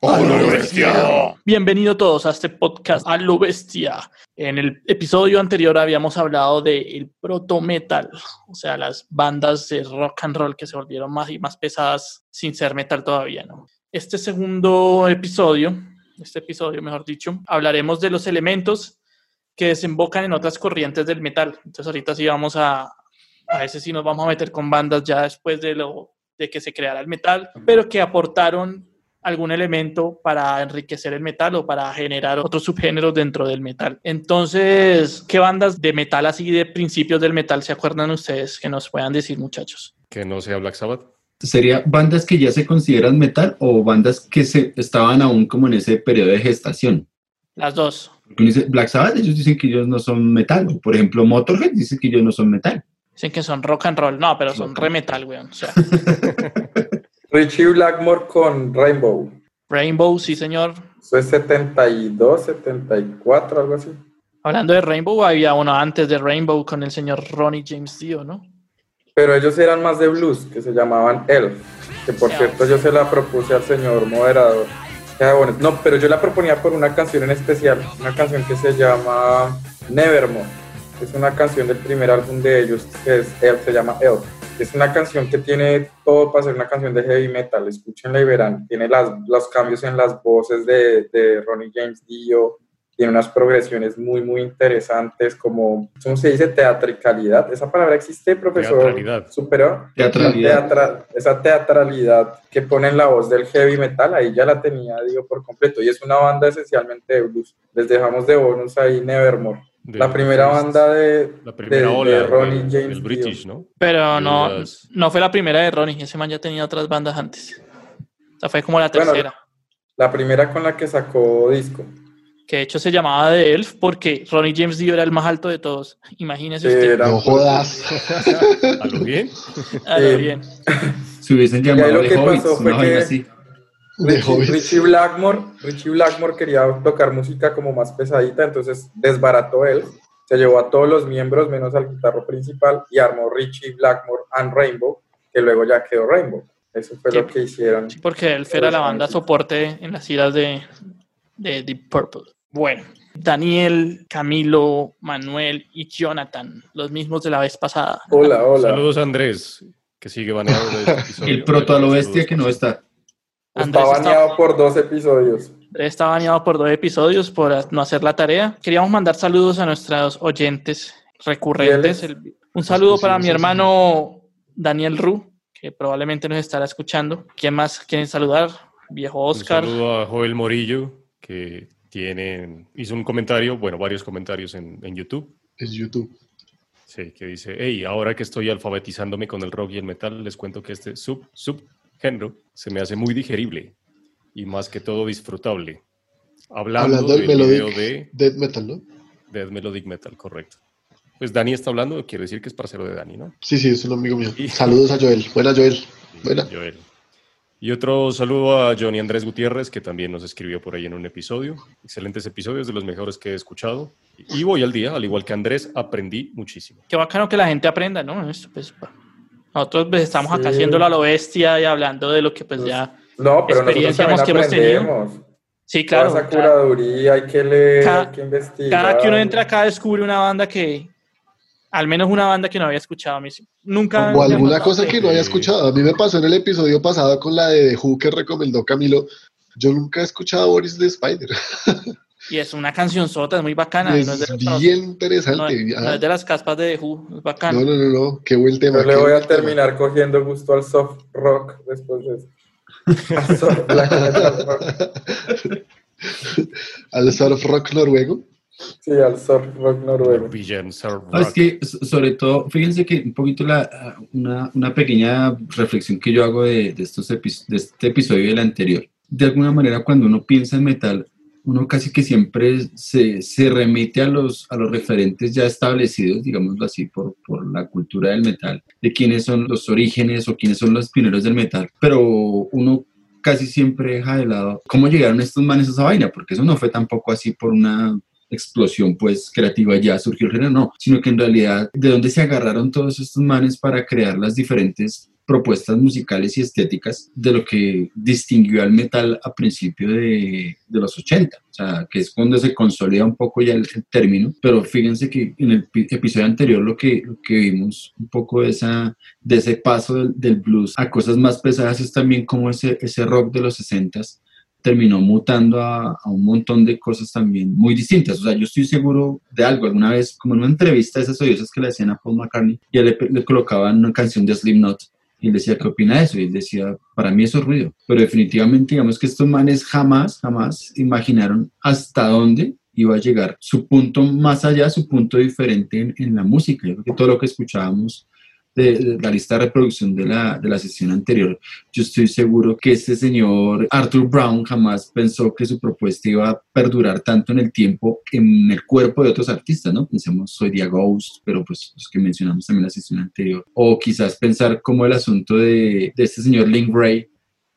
¡A lo bestia! Bienvenido todos a este podcast a lo bestia. En el episodio anterior habíamos hablado del proto metal, o sea, las bandas de rock and roll que se volvieron más y más pesadas sin ser metal todavía, ¿no? Este segundo episodio, este episodio mejor dicho, hablaremos de los elementos que desembocan en otras corrientes del metal. Entonces ahorita sí vamos a, a veces sí nos vamos a meter con bandas ya después de lo de que se creara el metal, pero que aportaron algún elemento para enriquecer el metal o para generar otros subgéneros dentro del metal. Entonces, ¿qué bandas de metal así de principios del metal se acuerdan ustedes que nos puedan decir, muchachos? Que no sea Black Sabbath. ¿Sería bandas que ya se consideran metal o bandas que se estaban aún como en ese periodo de gestación? Las dos. Black Sabbath, ellos dicen que ellos no son metal. O, por ejemplo, Motorhead dice que ellos no son metal. Dicen que son rock and roll. No, pero son re metal, weón. O sea, Richie Blackmore con Rainbow. Rainbow, sí, señor. Eso es 72, 74, algo así. Hablando de Rainbow, había uno antes de Rainbow con el señor Ronnie James Dio, ¿no? Pero ellos eran más de blues, que se llamaban Elf. Que por cierto yo se la propuse al señor moderador. No, pero yo la proponía por una canción en especial. Una canción que se llama Nevermore. Es una canción del primer álbum de ellos, que es Elf, se llama Elf. Es una canción que tiene todo para ser una canción de heavy metal. Escúchenla y verán. Tiene las, los cambios en las voces de, de Ronnie James Dio. Tiene unas progresiones muy, muy interesantes, como, ¿cómo se dice? Teatricalidad. ¿Esa palabra existe, profesor? Teatralidad. Superior. Teatralidad. Teatra- esa teatralidad que pone en la voz del heavy metal, ahí ya la tenía, digo, por completo. Y es una banda esencialmente de blues. Les dejamos de bonus ahí Nevermore. De- la primera banda de, La primera de- ola de Ronnie James Dio. British, ¿no? Pero no, Las- no fue la primera de Ronnie. Ese man ya tenía otras bandas antes. O sea, fue como la Bueno, tercera. La primera con la que sacó disco. que de hecho se llamaba The Elf porque Ronnie James Dio era el más alto de todos. Imagínese usted. era- No jodas. ¿A lo bien? A lo bien. Se hubiesen llamado lo de que Hobbits, pasó fue una vaina que- así. De Richie, Blackmore, Richie Blackmore quería tocar música como más pesadita, entonces desbarató él, se llevó a todos los miembros menos al guitarro principal y armó Richie Blackmore and Rainbow, que luego ya quedó Rainbow. Eso fue Sí. lo que hicieron. Sí, porque Elf era la banda soporte en las giras de, de Deep Purple. Bueno, Daniel, Camilo, Manuel y Jonathan, los mismos de la vez pasada. Hola, hola. Saludos a Andrés, que sigue baneado de este episodio. El proto a lo bestia que no está. Está Andrés está- baneado por dos episodios. Está baneado por dos episodios por no hacer la tarea. Queríamos mandar saludos a nuestros oyentes recurrentes. El- un saludo sí, para sí, mi sí. hermano Daniel Ru, que probablemente nos estará escuchando. ¿Quién más quieren saludar? Viejo Un Oscar. saludo a Joel Morillo, que tiene, hizo un comentario, bueno, varios comentarios en, en YouTube. Es YouTube. Sí, que dice, hey, ahora que estoy alfabetizándome con el rock y el metal, les cuento que este sub, subgénero se me hace muy digerible y más que todo disfrutable. Hablando, Hablando del del video melodic de death metal, ¿no? Death Melodic Metal, correcto. Pues Dani está hablando, quiere decir que es parcero de Dani, ¿no? Sí, sí, es un amigo mío. Y- Saludos a Joel. Buena, Joel. Buena. Joel. Y otro saludo a Johnny Andrés Gutiérrez, que también nos escribió por ahí en un episodio. Excelentes episodios, de los mejores que he escuchado. Y voy al día, al igual que Andrés, aprendí muchísimo. Qué bacano que la gente aprenda, ¿no? Esto, pues, nosotros pues, estamos acá Sí. haciéndolo a lo bestia y hablando de lo que pues ya... No, pero nosotros Experiencia también que hemos tenido. Sí, Toda claro. esa cada- curaduría hay que leer, Cada- hay que investigar. Cada que uno entra acá descubre una banda que... Al menos una banda que no había escuchado a mí. Nunca... O alguna cosa que no haya escuchado. A mí me pasó en el episodio pasado con la de The Who que recomendó Camilo. Yo nunca he escuchado a Boris de Spider. Y es una canción sota, es muy bacana. Es no es de los- bien no interesante. es- no Ah, es de las caspas de The Who, es bacano. No, no, no, no. Qué buen tema. Yo le voy a tema. terminar cogiendo gusto al soft rock después de eso. Al soft black metal rock. Al surf rock noruego. Sí, al soft rock noruego. Surf No, es que, so- sobre todo, fíjense que un poquito la, una, una pequeña reflexión que yo hago de, de estos de este episodio y del anterior. De alguna manera, cuando uno piensa en metal, uno casi que siempre se, se, remite a los, a los referentes ya establecidos, digámoslo así, por, por la cultura del metal, de quiénes son los orígenes o quiénes son los pioneros del metal, pero uno casi siempre deja de lado cómo llegaron estos manes a esa vaina, porque eso no fue tampoco así por una explosión pues creativa ya surgió el género, no, sino que en realidad de dónde se agarraron todos estos manes para crear las diferentes propuestas musicales y estéticas de lo que distinguió al metal a principio de, de, los 80, o sea, que es cuando se consolida un poco ya el, término, pero fíjense que en el episodio anterior lo que, lo que vimos un poco de, esa, de ese paso del, del, blues a cosas más pesadas es también como ese, ese rock de los 60s terminó mutando a, a, un montón de cosas también muy distintas. O sea, yo estoy seguro de algo. Alguna vez, como en una entrevista, esas odiosas que le hacían a Paul McCartney, ya le, le colocaban una canción de Slipknot y él decía, ¿qué opina de eso? Y él decía, para mí eso es ruido. Pero definitivamente, digamos que estos manes jamás, jamás imaginaron hasta dónde iba a llegar su punto más allá, su punto diferente en, en la música. Yo creo que todo lo que escuchábamos de, la lista de reproducción de la, de la sesión anterior, yo estoy seguro que este señor Arthur Brown jamás pensó que su propuesta iba a perdurar tanto en el tiempo en el cuerpo de otros artistas, ¿no? Pensemos Soy The Ghost, pero pues los que mencionamos también en la sesión anterior, o quizás pensar como el asunto de, de este señor Link Ray,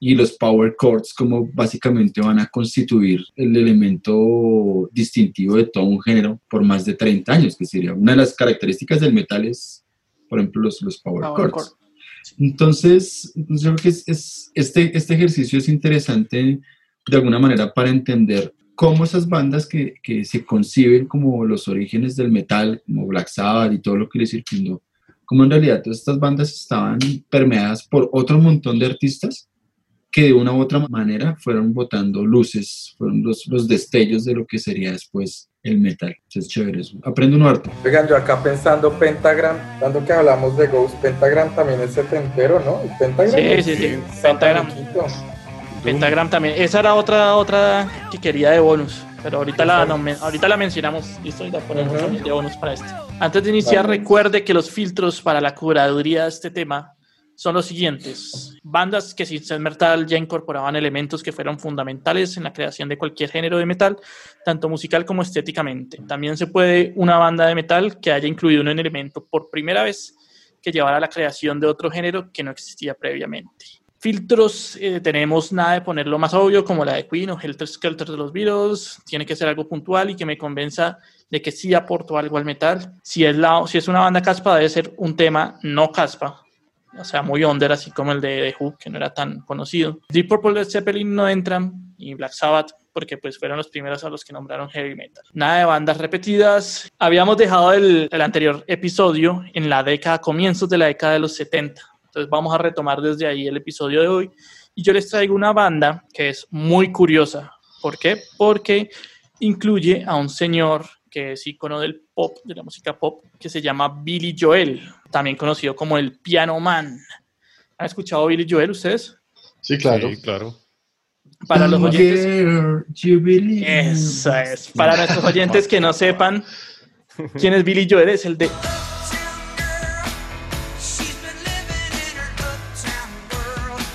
y los power chords como básicamente van a constituir el elemento distintivo de todo un género por más de 30 años, que sería una de las características del metal es por ejemplo, los, los power, chords. Entonces, yo creo que es, este, este ejercicio es interesante de alguna manera para entender cómo esas bandas que, que, se conciben como los orígenes del metal, como Black Sabbath y todo lo que les circundó, cómo en realidad todas estas bandas estaban permeadas por otro montón de artistas que de una u otra manera fueron botando luces, fueron los, los destellos de lo que sería después el metal. Es chévere eso. Aprende un harto. Oigan, yo acá pensando Pentagram, dando que hablamos de Ghost, Pentagram también es setentero, ¿no? Pentagram. Sí, sí, sí. Pentagram. Pentagram también. Esa era otra otra que quería de bonus. Pero ahorita la, no, ahorita la mencionamos. Listo, y la ponemos uh -huh. de bonus para este. Antes de iniciar, vale. recuerde que los filtros para la curaduría de este tema son los siguientes. Bandas que sin ser metal ya incorporaban elementos que fueron fundamentales en la creación de cualquier género de metal, tanto musical como estéticamente. También se puede una banda de metal que haya incluido un elemento por primera vez que llevara a la creación de otro género que no existía previamente. Filtros, eh, tenemos nada de ponerlo más obvio, como la de Queen o Helter Skelter de los Beatles. Tiene que ser algo puntual y que me convenza de que sí aportó algo al metal. Si es, la, si es una banda caspa, debe ser un tema no caspa, o sea, muy under, así como el de The Who, que no era tan conocido. Deep Purple, Led Zeppelin no entran, y Black Sabbath, porque pues fueron los primeros a los que nombraron heavy metal. Nada de bandas repetidas. Habíamos dejado el, el anterior episodio en la década, comienzos de la década de los 70. Entonces vamos a retomar desde ahí el episodio de hoy. Y yo les traigo una banda que es muy curiosa. ¿Por qué? Porque incluye a un señor que es icono del pop, de la música pop, que se llama Billy Joel, también conocido como el Piano Man. ¿Han escuchado Billy Joel ustedes? Sí, claro. Sí, claro. Para los oyentes. Eso es. Para nuestros oyentes que no sepan quién es Billy Joel, es el de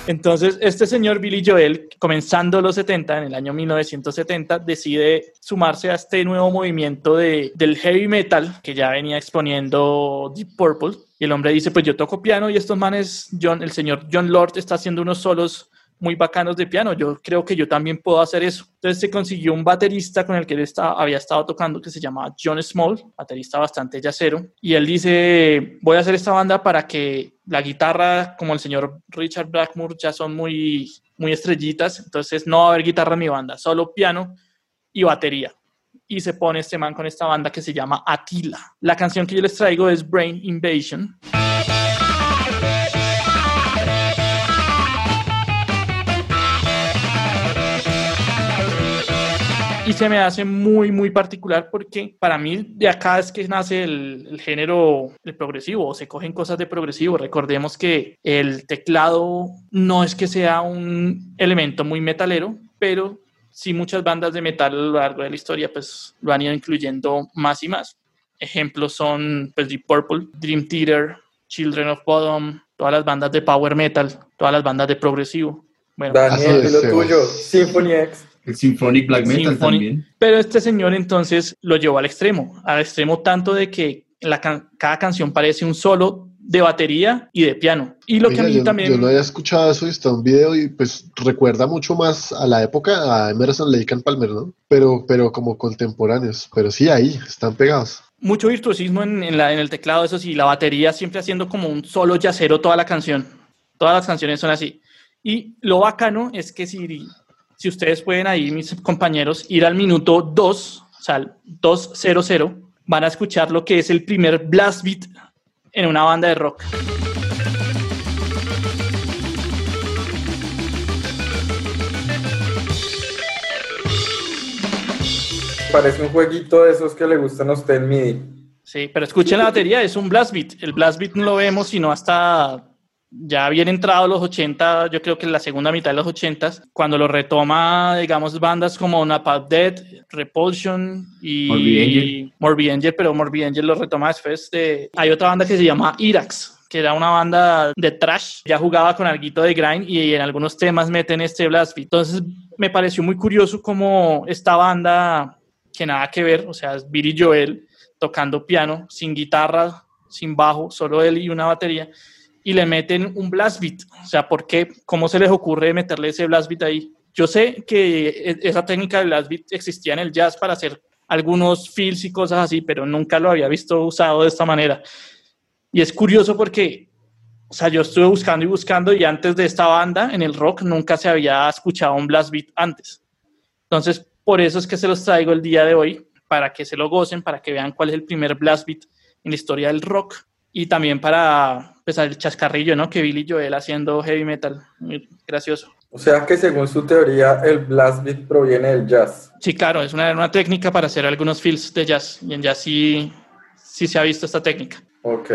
Entonces, este señor Billy Joel, comenzando los 70, en el año 1970, decide sumarse a este nuevo movimiento de, del heavy metal que ya venía exponiendo Deep Purple. Y el hombre dice, pues yo toco piano y estos manes, John, el señor John Lord está haciendo unos solos muy bacanos de piano. Yo creo que yo también puedo hacer eso. Entonces se consiguió un baterista con el que él estaba, había estado tocando que se llamaba John Small, baterista bastante yacero. Y él dice, voy a hacer esta banda para que la guitarra, como el señor Richard Blackmore, ya son muy, muy estrellitas. Entonces no va a haber guitarra en mi banda, solo piano y batería. Y se pone este man con esta banda que se llama Attila. La canción que yo les traigo es Brain Invasion. Y se me hace muy, muy particular porque para mí de acá es que nace el, el, género el progresivo, o se cogen cosas de progresivo. Recordemos que el teclado no es que sea un elemento muy metalero, pero sí muchas bandas de metal a lo largo de la historia pues lo han ido incluyendo más y más. Ejemplos son pues, Deep Purple, Dream Theater, Children of Bodom, todas las bandas de power metal, todas las bandas de progresivo. Bueno, Daniel, lo tuyo, Symphony X. El Symphonic Black Metal Symphonic. también. Pero este señor entonces lo llevó al extremo, al extremo tanto de que la can- cada canción parece un solo de batería y de piano. Y lo que a mí yo, también... yo no había escuchado eso y está un video y pues recuerda mucho más a la época a Emerson Lake and Palmer, ¿no? Pero, pero como contemporáneos. Pero sí, ahí, están pegados. mucho virtuosismo en, en la, en el teclado, eso sí, la batería siempre haciendo como un solo yacero toda la canción. Todas las canciones son así. Y lo bacano es que si, si ustedes pueden ahí, mis compañeros, ir al minuto 2, o sea, al 200, van a escuchar lo que es el primer blast beat en una banda de rock. Parece un jueguito de esos que le gustan a usted en MIDI. Sí, pero escuchen la batería, es un blast beat. El blast beat no lo vemos sino hasta ya bien entrado los 80, yo creo que en la segunda mitad de los 80, cuando lo retoma, digamos, bandas como Napalm Death, Repulsion y Morbid Angel. Morbid Angel, pero Morbid Angel lo retoma después de... Hay otra banda que se llama Irax, que era una banda de trash, ya jugaba con alguito de grind y en algunos temas meten este blast beat. Entonces me pareció muy curioso cómo esta banda, que nada que ver, o sea, es Billy Joel tocando piano, sin guitarra, sin bajo, solo él y una batería, y le meten un blast beat. O sea, ¿por qué? ¿Cómo se les ocurre meterle ese blast beat ahí? Yo sé que e- esa técnica de blast beat existía en el jazz para hacer algunos fills y cosas así, pero nunca lo había visto usado de esta manera. Y es curioso porque, o sea, yo estuve buscando y buscando y antes de esta banda, en el rock, nunca se había escuchado un blast beat antes. Entonces, por eso es que se los traigo el día de hoy, para que se lo gocen, para que vean cuál es el primer blast beat en la historia del rock y también para empezar el chascarrillo, ¿no? Que Billy Joel haciendo heavy metal. Muy gracioso. O sea que según su teoría, el blast beat proviene del jazz. Sí, claro, es una, una técnica para hacer algunos fills de jazz y en jazz sí, sí se ha visto esta técnica. Ok.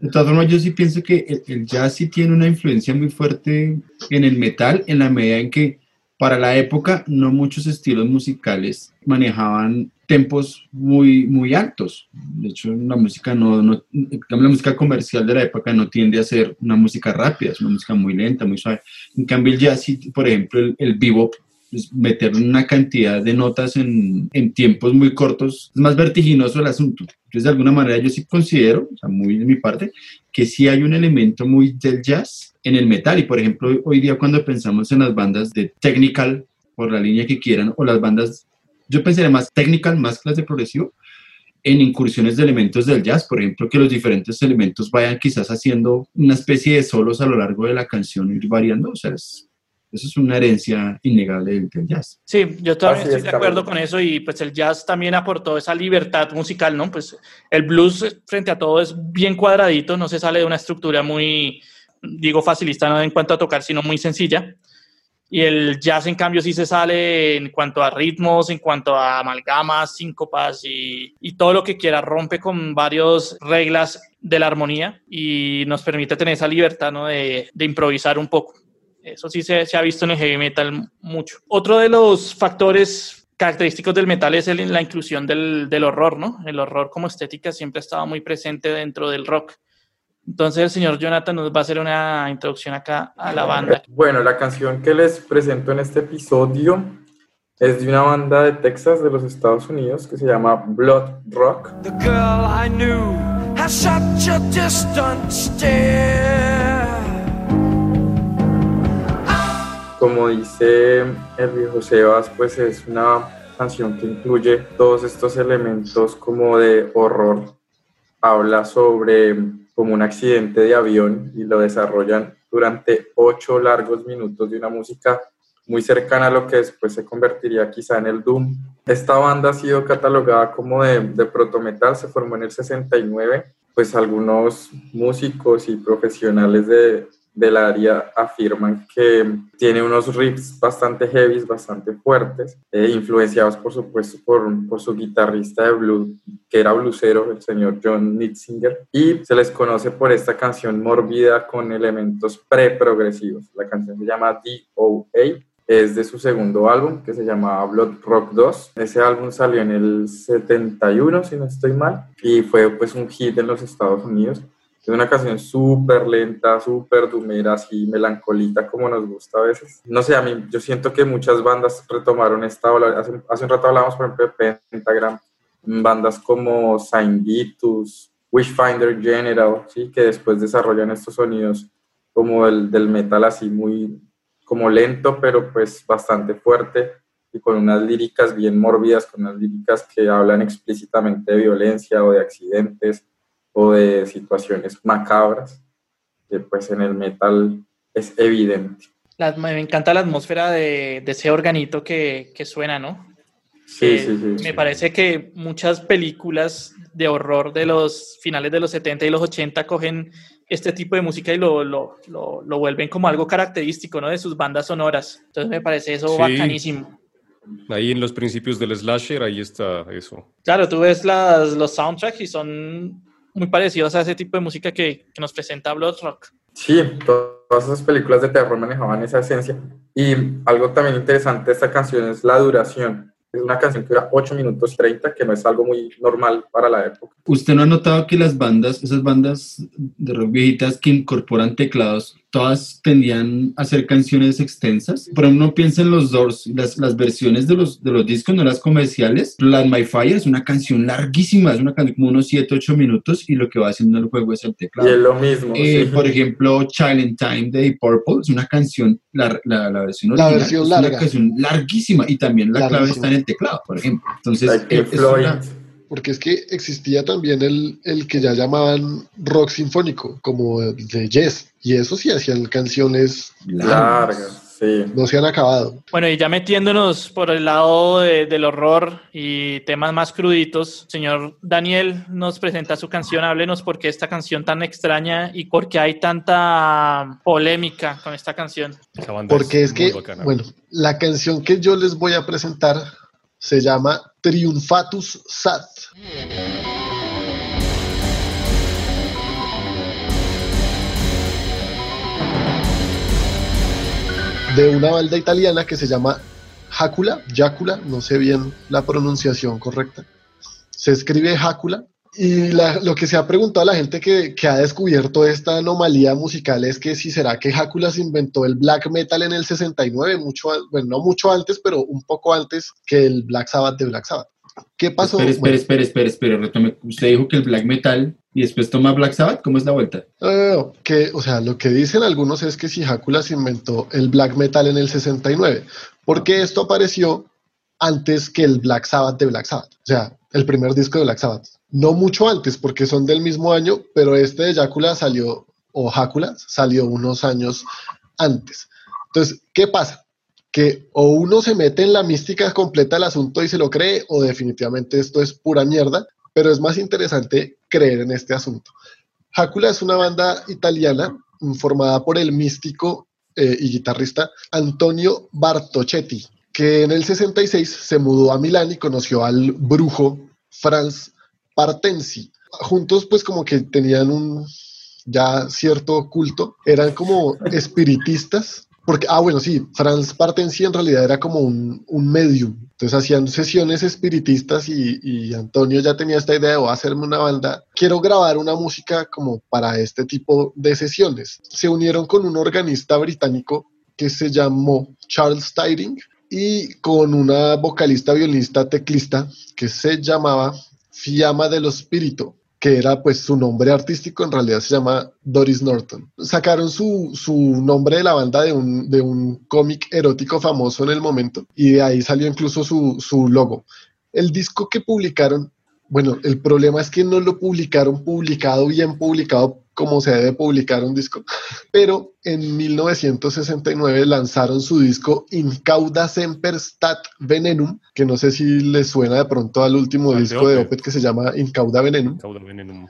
De todas formas, yo sí pienso que el, el jazz sí tiene una influencia muy fuerte en el metal, en la medida en que para la época no muchos estilos musicales manejaban tempos muy, muy altos. De hecho, la música no, no, la música comercial de la época no tiende a ser una música rápida, es una música muy lenta, muy suave. En cambio, el jazz, por ejemplo, el, el bebop, meter una cantidad de notas en, en tiempos muy cortos, es más vertiginoso el asunto. Entonces, de alguna manera, yo sí considero, muy de mi parte, que sí hay un elemento muy del jazz en el metal. Y, por ejemplo, hoy día cuando pensamos en las bandas de technical, por la línea que quieran, o las bandas, yo pensaría más technical, más clase progresivo, en incursiones de elementos del jazz, por ejemplo, que los diferentes elementos vayan quizás haciendo una especie de solos a lo largo de la canción, ir variando, o sea, es- eso es una herencia innegable del, del jazz. Sí, yo también Así estoy es, de acuerdo con eso y pues el jazz también aportó esa libertad musical, ¿no? Pues el blues frente a todo es bien cuadradito, no se sale de una estructura muy, digo, facilista no en cuanto a tocar, sino muy sencilla. Y el jazz, en cambio, sí se sale en cuanto a ritmos, en cuanto a amalgamas, síncopas y, y todo lo que quiera. Rompe con varias reglas de la armonía y nos permite tener esa libertad ¿no? de, improvisar un poco. Eso sí se, ha visto en el heavy metal mucho. Otro de los factores característicos del metal es la inclusión del, del horror, ¿no? El horror como estética siempre ha estado muy presente dentro del rock. Entonces el señor Jonathan nos va a hacer una introducción acá a la banda. Bueno, la canción que les presento en este episodio es de una banda de Texas, de los Estados Unidos, que se llama Blood Rock. The girl I knew has such a distant stare. Como dice el viejo Sebas, pues es una canción que incluye todos estos elementos como de horror. Habla sobre como un accidente de avión y lo desarrollan durante ocho largos minutos de una música muy cercana a lo que después se convertiría quizá en el Doom. Esta banda ha sido catalogada como de, de proto-metal, se formó en el 69, pues algunos músicos y profesionales de, del área afirman que tiene unos riffs bastante heavy, bastante fuertes, eh, influenciados por supuesto por, por su guitarrista de blues, que era blusero, el señor John Nitzinger, y se les conoce por esta canción mórbida con elementos pre-progresivos. La canción se llama DOA, es de su segundo álbum que se llamaba Blood Rock 2. Ese álbum salió en el 71, si no estoy mal, y fue pues un hit en los Estados Unidos. Es una canción súper lenta, súper dumera, así melancolita como nos gusta a veces. No sé, a mí yo siento que muchas bandas retomaron esta ola. Hace, hace un rato hablábamos, por ejemplo, de Pentagram, bandas como Saint Vitus, Wishfinder General, ¿sí? que después desarrollan estos sonidos como el del metal así muy como lento, pero pues bastante fuerte y con unas líricas bien mórbidas, con unas líricas que hablan explícitamente de violencia o de accidentes o de situaciones macabras, que pues en el metal es evidente. me encanta la atmósfera de, ese organito que, que suena, ¿no? Sí, sí, sí. Me parece que muchas películas de horror de los finales de los 70 y los 80 cogen este tipo de música y lo, lo, lo, vuelven como algo característico ¿no? de sus bandas sonoras. Entonces me parece eso bacanísimo. Ahí en los principios del slasher, ahí está eso. Claro, tú ves las, los soundtracks y son muy parecidos a ese tipo de música que, que nos presenta Bloodrock. Sí, todas esas películas de terror manejaban esa esencia. Y algo también interesante de esta canción es la duración. Es una canción que dura 8 minutos 30, que no es algo muy normal para la época. ¿Usted no ha notado que las bandas, esas bandas de rock viejitas que incorporan teclados, todas tendían a hacer canciones extensas. Pero uno piensa en los Doors, las, las versiones de los, de los discos, no las comerciales. Light My Fire es una canción larguísima, es una canción como unos 7, 8 minutos y lo que va haciendo el juego es el teclado. Y es lo mismo. Eh, por ejemplo, Child in Time de Purple es una canción, la, la, la versión original, la versión es larga. una canción larguísima y también la clave está en el teclado, por ejemplo. Entonces, like es una, porque es que existía también el, el que ya llamaban rock sinfónico, como de Yes, y eso sí hacían canciones largas, sí. No se han acabado. Bueno, y ya metiéndonos por el lado de, del horror y temas más cruditos, señor Daniel nos presenta su canción, háblenos por qué esta canción tan extraña y por qué hay tanta polémica con esta canción. Porque es, es que, bacana. bueno, la canción que yo les voy a presentar se llama Triunfatus Sat. De una balda italiana que se llama Jácula, Jácula, no sé bien la pronunciación correcta. Se escribe Jácula y lo que se ha preguntado a la gente que, que, ha descubierto esta anomalía musical es que si será que Hácula se inventó el black metal en el 69, mucho, bueno, no mucho antes, pero un poco antes que el Black Sabbath de Black Sabbath. ¿Qué pasó? Espera, espera, espera, espera, espera, retome. Usted dijo que el black metal y después toma Black Sabbath, ¿cómo es la vuelta? Uh, que, o sea, lo que dicen algunos es que si Hácula se inventó el black metal en el 69, porque esto apareció antes que el Black Sabbath de Black Sabbath, o sea, el primer disco de Black Sabbath no mucho antes, porque son del mismo año, pero este de Jácula salió, o Jácula salió unos años antes. Entonces, ¿qué pasa? Que o uno se mete en la mística completa del asunto y se lo cree, o definitivamente esto es pura mierda, pero es más interesante creer en este asunto. Jácula es una banda italiana formada por el místico eh, y guitarrista Antonio Bartochetti, que en el 66 se mudó a Milán y conoció al brujo Franz Juntos pues como que tenían un ya cierto culto, eran como espiritistas, porque, ah bueno, sí, Franz Partensi en realidad era como un, medium, entonces hacían sesiones espiritistas y, Antonio ya tenía esta idea de a hacerme una banda, quiero grabar una música como para este tipo de sesiones. Se unieron con un organista británico que se llamó Charles Tiding y con una vocalista, violinista, teclista que se llamaba Fiamma dello Spirito, que era pues su nombre artístico, en realidad se llama Doris Norton. Sacaron su, su nombre de la banda de un, de un cómic erótico famoso en el momento y de ahí salió incluso su, su logo. El disco que publicaron, bueno, el problema es que no lo publicaron publicado, bien publicado como se debe publicar un disco, pero en 1969 lanzaron su disco Incauda Semper Stat Venenum, que no sé si les suena de pronto al último Al de disco de Opeth. Opeth que se llama Incauda Venenum, Cauda venenum.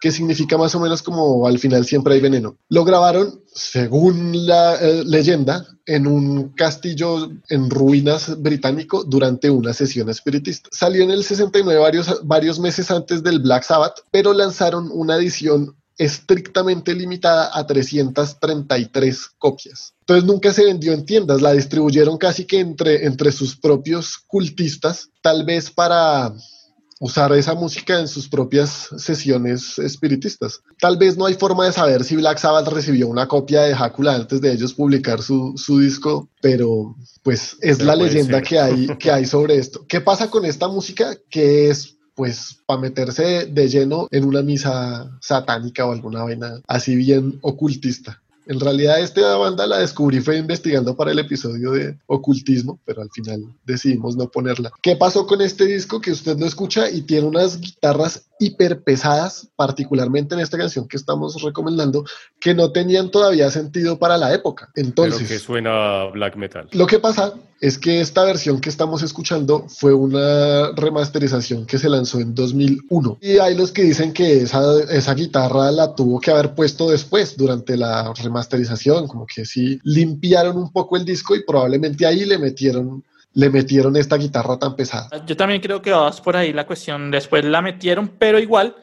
que significa más o menos como al final siempre hay veneno. Lo grabaron, según la eh, leyenda, en un castillo en ruinas británico durante una sesión espiritista. Salió en el 69 varios, varios meses antes del Black Sabbath, pero lanzaron una edición estrictamente limitada a 333 copias. Entonces nunca se vendió en tiendas, la distribuyeron casi que entre, entre sus propios cultistas, tal vez para usar esa música en sus propias sesiones espiritistas. Tal vez no hay forma de saber si Black Sabbath recibió una copia de Hácula antes de ellos publicar su, su disco, pero pues es Pero la leyenda ser. que hay, que hay sobre esto. ¿Qué pasa con esta música? Que es pues para meterse de, lleno en una misa satánica o alguna vaina así bien ocultista. En realidad esta banda la descubrí fue investigando para el episodio de ocultismo, pero al final decidimos no ponerla. ¿Qué pasó con este disco que usted no escucha y tiene unas guitarras hiper pesadas, particularmente en esta canción que estamos recomendando, que no tenían todavía sentido para la época? Entonces, pero que suena black metal. lo que pasa es que esta versión que estamos escuchando fue una remasterización que se lanzó en 2001. Y hay los que dicen que esa, esa guitarra la tuvo que haber puesto después, durante la remasterización, como que sí limpiaron un poco el disco y probablemente ahí le metieron, le metieron esta guitarra tan pesada. Yo también creo que vas por ahí la cuestión. Después la metieron, pero igual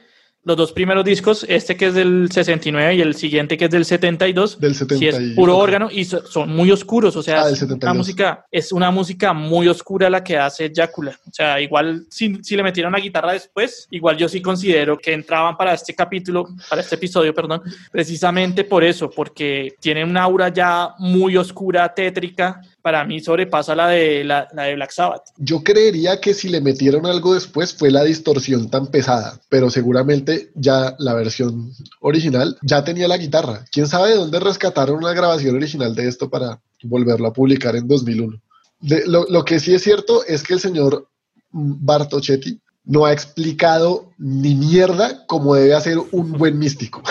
los dos primeros discos, este que es del 69 y el siguiente que es del 72, Del sí 70 es puro órgano y so- son muy oscuros, o sea, Ah, es una 72. música es una música muy oscura la que hace Drácula. O sea, igual si, si le metieron la guitarra después, igual yo sí considero que entraban para este capítulo, para este episodio, perdón, precisamente por eso, porque tienen una aura ya muy oscura, tétrica, para mí sobrepasa la de la, la de Black Sabbath. Yo creería que si le metieron algo después fue la distorsión tan pesada, pero seguramente ya la versión original ya tenía la guitarra. ¿Quién sabe de dónde rescataron una grabación original de esto para volverlo a publicar en 2001? De- lo, lo que sí es cierto es que el señor Bartochetti no ha explicado ni mierda cómo debe hacer un buen místico.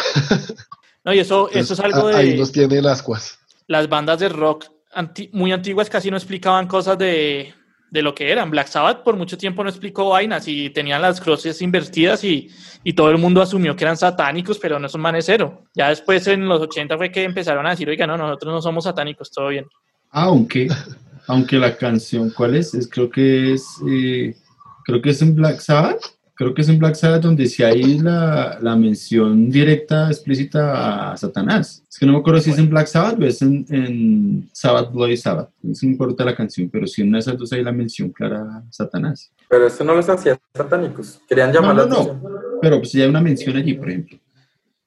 No, y eso, eso es algo a- Ahí de nos tiene en ascuas. las bandas de rock muy antiguas casi no explicaban cosas de, de lo que eran. Black Sabbath por mucho tiempo no explicó vainas y tenían las cruces invertidas y, y todo el mundo asumió que eran satánicos, pero no son manecero. Ya después en los 80 fue que empezaron a decir, oiga, no, nosotros no somos satánicos, todo bien. Aunque, aunque la canción, ¿cuál es? Es creo que es, eh, creo que es en Black Sabbath. Creo que es en Black Sabbath donde sí hay la, la mención directa, explícita a Satanás. Es que no me acuerdo si es en Black Sabbath o es en, en Sabbath Bloody Sabbath. No importa la canción, pero sí en una de esas dos hay la mención clara a Satanás. Pero eso no los hacía satánicos. Querían llamar No, la no, no. atención. Pero pues sí hay una mención allí, por ejemplo.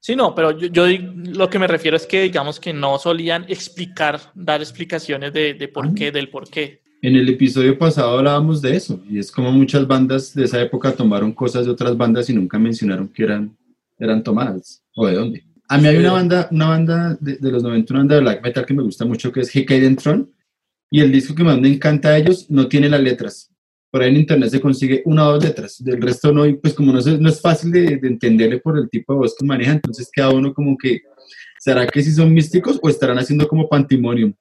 Sí, no, pero yo, yo lo que me refiero es que digamos que no solían explicar, dar explicaciones de, de por qué, del por qué. En el episodio pasado hablábamos de eso, y es como muchas bandas de esa época tomaron cosas de otras bandas y nunca mencionaron que eran, eran tomadas, o de dónde. A mí hay una banda, una banda de, de los 90, una banda de black metal que me gusta mucho, que es Hikaiden Throne, y el disco que más me encanta de ellos no tiene las letras. Por ahí en internet se consigue una o dos letras, del resto no, y pues como no, se- no es fácil de, de entenderle por el tipo de voz que maneja, entonces queda uno como que, ¿será que sí son místicos o estarán haciendo como Pantimonium?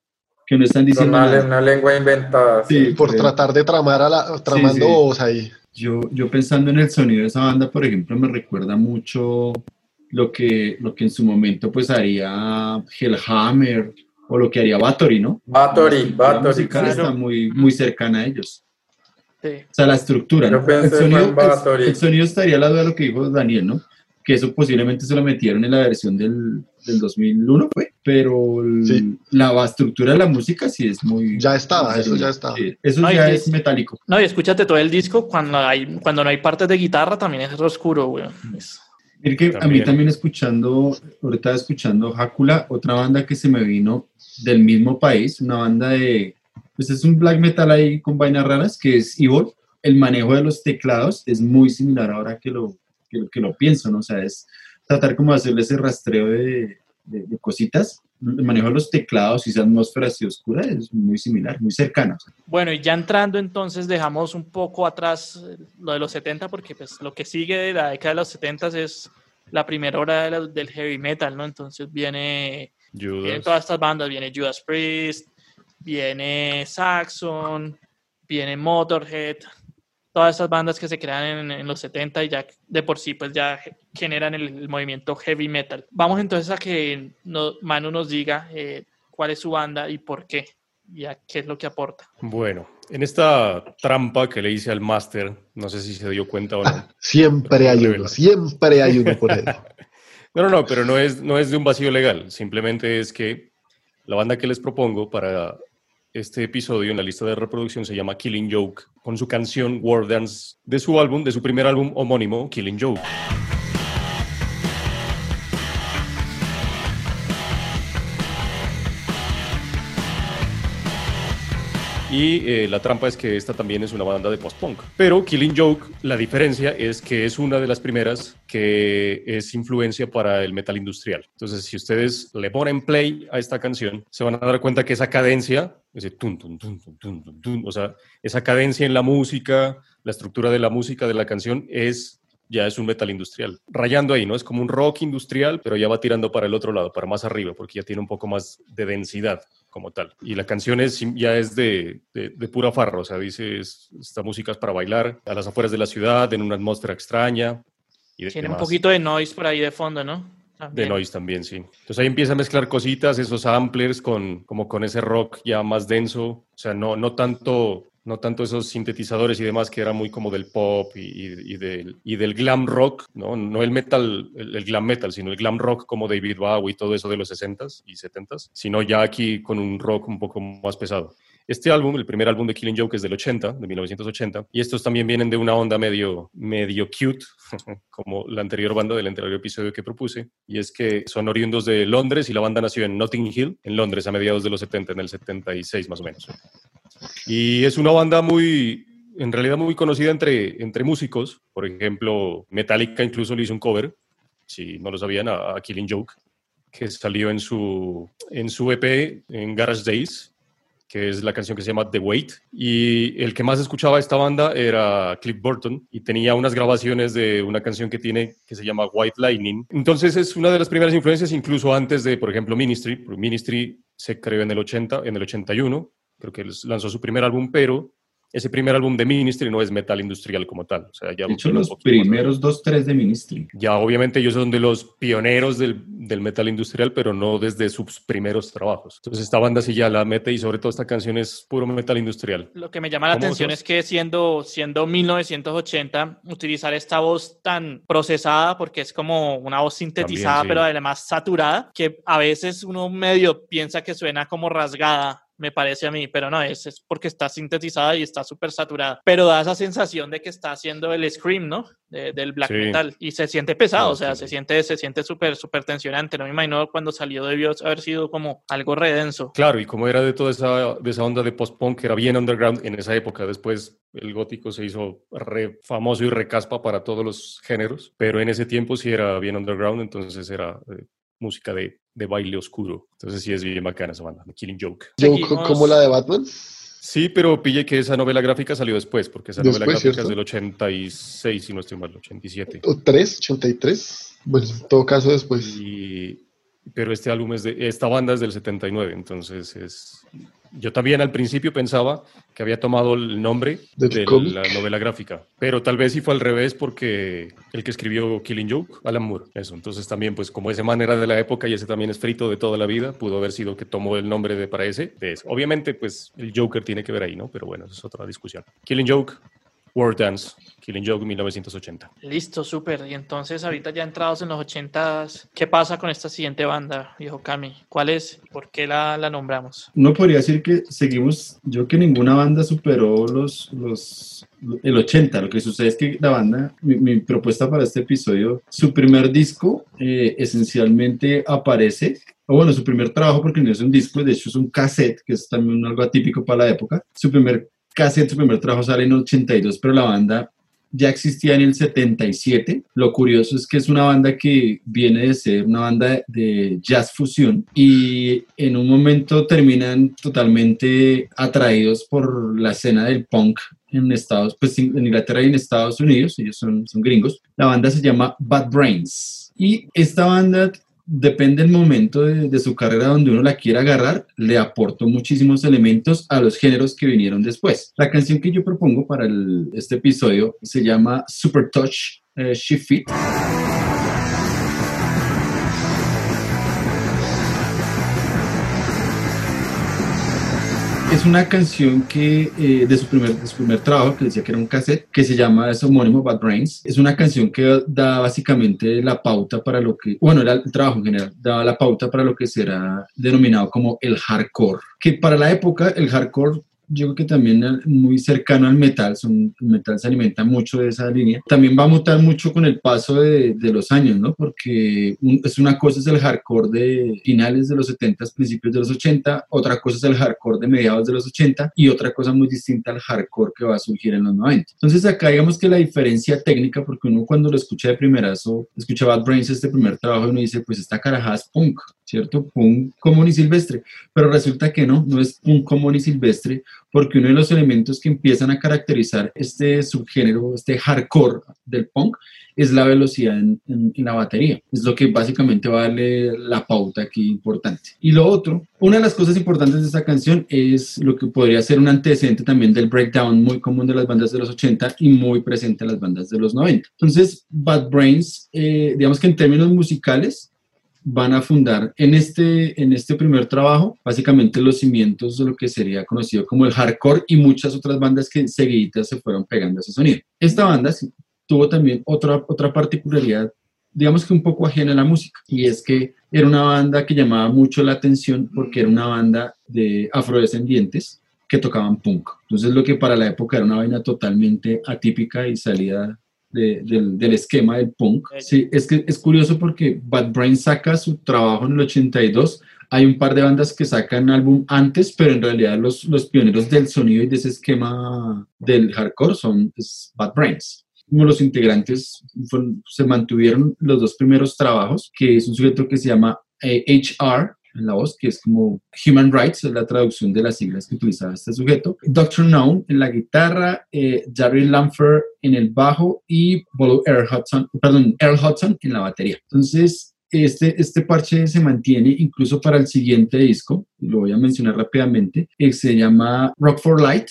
Que no están diciendo una, nada. una lengua inventada. Sí, Por creo. tratar de tramar a la, tramando sí. voz ahí. Yo, yo pensando en el sonido de esa banda, por ejemplo, me recuerda mucho lo que, lo que en su momento pues haría Hellhammer o lo que haría Bathory, ¿no? Bathory, La Bathory, música sí. está muy, muy cercana a ellos. Sí. O sea, la estructura, Yo ¿no? pensé El sonido, el, el sonido estaría al lado de lo que dijo Daniel, ¿no? Que eso posiblemente se lo metieron en la versión del, del 2001, fue. Pero Sí. la estructura de la música sí es muy... Ya estaba, muy eso ya estaba. Sí, eso No, ya es es- metálico. No, y escúchate todo el disco cuando, hay, cuando no hay partes de guitarra también es oscuro, güey. Es- Mire que a mí También. escuchando, ahorita escuchando Hácula, otra banda que se me vino del mismo país, una banda de, pues es un black metal ahí con vainas raras, que es Evil. El manejo de los teclados es muy similar ahora que lo, que, lo- que lo pienso, ¿no? O sea, es tratar como de hacerle ese rastreo de, de- de cositas. El manejo de los teclados y esa atmósfera así oscura es muy similar, muy cercana. Bueno, y ya entrando entonces dejamos un poco atrás eh, lo de los 70 porque pues lo que sigue de la década de los 70 es la primera hora de la- del heavy metal, ¿no? Entonces viene, vienen todas estas bandas, viene Judas Priest, viene Saxon, viene Motorhead, todas estas bandas que se crean en, en los 70 y ya de por sí pues ya generan el, el movimiento heavy metal. Vamos entonces a que no- Manu nos diga eh, cuál es su banda y por qué y a qué es lo que aporta. Bueno, en esta trampa que le hice al máster, no sé si se dio cuenta o no. Siempre hay uno, siempre hay uno por ahí. No, no, no, pero no es, no es de un vacío legal. Simplemente es que la banda que les propongo para este episodio en la lista de reproducción se llama Killing Joke, con su canción War Dance de su álbum, de su primer álbum homónimo, Killing Joke. Y eh, la trampa es que esta también es una banda de post-punk. Pero Killing Joke, la diferencia es que es una de las primeras que es influencia para el metal industrial. Entonces, si ustedes le ponen play a esta canción, se van a dar cuenta que esa cadencia, ese tun, tun, tun, tun, tun, o sea, esa cadencia en la música, la estructura de la música de la canción es ya es un metal industrial. Rayando ahí, ¿no? Es como un rock industrial, pero ya va tirando para el otro lado, para más arriba, porque ya tiene un poco más de densidad como tal. Y la canción es, ya es de, de, de pura farra, o sea, dice, es- esta música es para bailar a las afueras de la ciudad, en una atmósfera extraña. Y Tiene un poquito de noise por ahí de fondo, ¿no? De noise también, sí. Entonces ahí empieza a mezclar cositas, esos samplers con, como con ese rock ya más denso, o sea, no, no tanto... No tanto esos sintetizadores y demás que era muy como del pop y, del, y del glam rock, ¿no? No el metal, el, el glam metal, sino el glam rock como David Bowie y todo eso de los 60s y 70s, sino ya aquí con un rock un poco más pesado. Este álbum, el primer álbum de Killing Joke es del 80, de 1980, y estos también vienen de una onda medio, medio cute, como la anterior banda del anterior episodio que propuse, y es que son oriundos de Londres y la banda nació en Notting Hill, en Londres, a mediados de los 70, en el 76 más o menos. Y es una banda muy, en realidad muy conocida entre, entre músicos, por ejemplo, Metallica incluso le hizo un cover, si no lo sabían, a, a Killing Joke, que salió en su, en su EP, en Garage Days, que es la canción que se llama The Wait. Y el que más escuchaba esta banda era Cliff Burton y tenía unas grabaciones de una canción que tiene que se llama White Lightning. Entonces es una de las primeras influencias, incluso antes de, por ejemplo, Ministry. Ministry se creó en el 80, en el 81, creo que lanzó su primer álbum, pero ese primer álbum de Ministry no es metal industrial como tal. O sea, ya De hecho, los primeros dos, tres de Ministry. ya obviamente ellos son de los pioneros del, del metal industrial, pero no desde sus primeros trabajos. Entonces esta banda sí ya la mete y sobre todo esta canción es puro metal industrial. Lo que me llama la ¿Cómo atención sos? es que siendo, siendo 1980, utilizar esta voz tan procesada, porque es como una voz sintetizada, sí. pero además saturada, que a veces uno medio piensa que suena como rasgada. Me parece a mí, pero no es, es porque está sintetizada y está súper saturada. Pero da esa sensación de que está haciendo el scream, ¿no? De- del black Sí. metal. Y se siente pesado, No, o sea, sí. se siente se siente súper, súper tensionante. No me imagino cuando salió debió haber sido como algo redenso. Claro, y como era de toda esa, de esa onda de post-punk, que era bien underground en esa época, después el gótico se hizo re famoso y recaspa para todos los géneros, pero en ese tiempo sí era bien underground, entonces era eh, música de, de baile oscuro. Entonces sí es bien bacana esa banda, The Killing Joke. Seguimos. como la de Batman. Sí, pero pille que esa novela gráfica salió después, porque esa novela Después, gráfica es ¿cierto? del 86, si no estoy mal, 87. O 3, 83. Bueno, en todo caso después. Y, pero este álbum es de, esta banda es del 79, entonces es... Yo también al principio pensaba que había tomado el nombre de la novela gráfica, pero tal vez sí fue al revés porque el que escribió Killing Joke, Alan Moore, eso. Entonces también, pues como ese man era de la época y ese también es frito de toda la vida, pudo haber sido que tomó el nombre de para ese. De. Obviamente, pues el Joker tiene que ver ahí, ¿no? Pero bueno, es otra discusión. Killing Joke, War Dance, Killing Joke 1980. Listo, súper. Y entonces, ahorita ya entrados en los 80, ¿qué pasa con esta siguiente banda, viejo Cami? ¿Cuál es? ¿Por qué la, la nombramos? Uno podría decir que seguimos, yo que ninguna banda superó los, los, el 80. Lo que sucede es que la banda, mi, mi propuesta para este episodio, su primer disco eh, esencialmente aparece, o bueno, su primer trabajo, porque no es un disco, de hecho es un cassette, que es también algo atípico para la época. Su primer cassette, su primer trabajo sale en 82, pero la banda ya existía en el 77. Lo curioso es que es una banda que viene de ser una banda de jazz fusión y en un momento terminan totalmente atraídos por la escena del punk en Estados, pues en Inglaterra y en Estados Unidos, ellos son, son gringos. La banda se llama Bad Brains y esta banda depende del momento de, su carrera donde uno la quiera agarrar, le aportó muchísimos elementos a los géneros que vinieron después. La canción que yo propongo para el, este episodio se llama Super Touch eh, She Fit. Una canción que eh, de, su primer, de su primer trabajo, que decía que era un cassette, que se llama es homónimo Bad Brains. Es una canción que da básicamente la pauta para lo que, bueno, era el trabajo en general, daba la pauta para lo que será denominado como el hardcore. Que para la época el hardcore yo creo que también muy cercano al metal, son, el metal se alimenta mucho de esa línea. También va a mutar mucho con el paso de, de los años, ¿no? Porque es una cosa es el hardcore de finales de los 70, principios de los 80, otra cosa es el hardcore de mediados de los 80 y otra cosa muy distinta al hardcore que va a surgir en los 90. Entonces acá digamos que la diferencia técnica, porque uno cuando lo escucha de primerazo, escucha Bad Brains este primer trabajo y uno dice, pues esta caraja es punk, ¿cierto? Punk común y silvestre, pero resulta que no, no es punk común y silvestre, porque uno de los elementos que empiezan a caracterizar este subgénero, este hardcore del punk, es la velocidad en, la batería. Es lo que básicamente va a darle la pauta aquí importante. Y lo otro, una de las cosas importantes de esta canción es lo que podría ser un antecedente también del breakdown muy común de las bandas de los 80 y muy presente en las bandas de los 90. Entonces, Bad Brains, eh, digamos que en términos musicales, van a fundar en este, en este primer trabajo básicamente los cimientos de lo que sería conocido como el hardcore y muchas otras bandas que seguiditas se fueron pegando a ese sonido. Esta banda tuvo también otra, otra particularidad, digamos que un poco ajena a la música, y es que era una banda que llamaba mucho la atención porque era una banda de afrodescendientes que tocaban punk. Entonces lo que para la época era una vaina totalmente atípica y salida del, esquema del punk. Sí, es que es curioso porque Bad Brain saca su trabajo en el 82. Hay un par de bandas que sacan álbum antes, pero en realidad los, los pioneros del sonido y de ese esquema del hardcore son Bad Brains. Como los integrantes se mantuvieron los dos primeros trabajos, que es un sujeto que se llama HR, eh, en la voz, que es como Human Rights, es la traducción de las siglas que utilizaba este sujeto. Dr. Known en la guitarra, eh, Jerry Lamfer en el bajo y Bolo Earl Hudson, perdón, Earl Hudson en la batería. Entonces, este, este parche se mantiene incluso para el siguiente disco, lo voy a mencionar rápidamente, que se llama Rock for Light.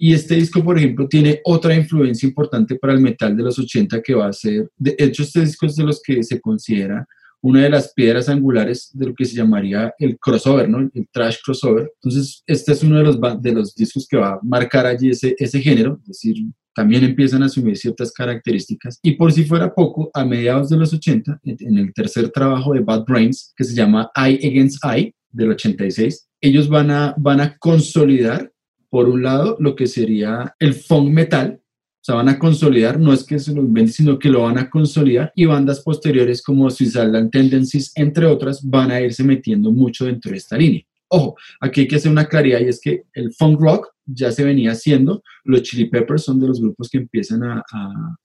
Y este disco, por ejemplo, tiene otra influencia importante para el metal de los 80 que va a ser, de hecho, este disco es de los que se considera una de las piedras angulares de lo que se llamaría el crossover, ¿no? El trash crossover. Entonces, este es uno de los, de los discos que va a marcar allí ese, ese género, es decir, también empiezan a asumir ciertas características. Y por si fuera poco, a mediados de los 80, en el tercer trabajo de Bad Brains, que se llama Eye Against Eye, del 86, ellos van a, van a consolidar, por un lado, lo que sería el funk metal, sea, van a consolidar, no es que se lo inventen, sino que lo van a consolidar y bandas posteriores como Suicidal Tendencies, entre otras, van a irse metiendo mucho dentro de esta línea. Ojo, aquí hay que hacer una claridad y es que el funk rock ya se venía haciendo, los Chili Peppers son de los grupos que empiezan a,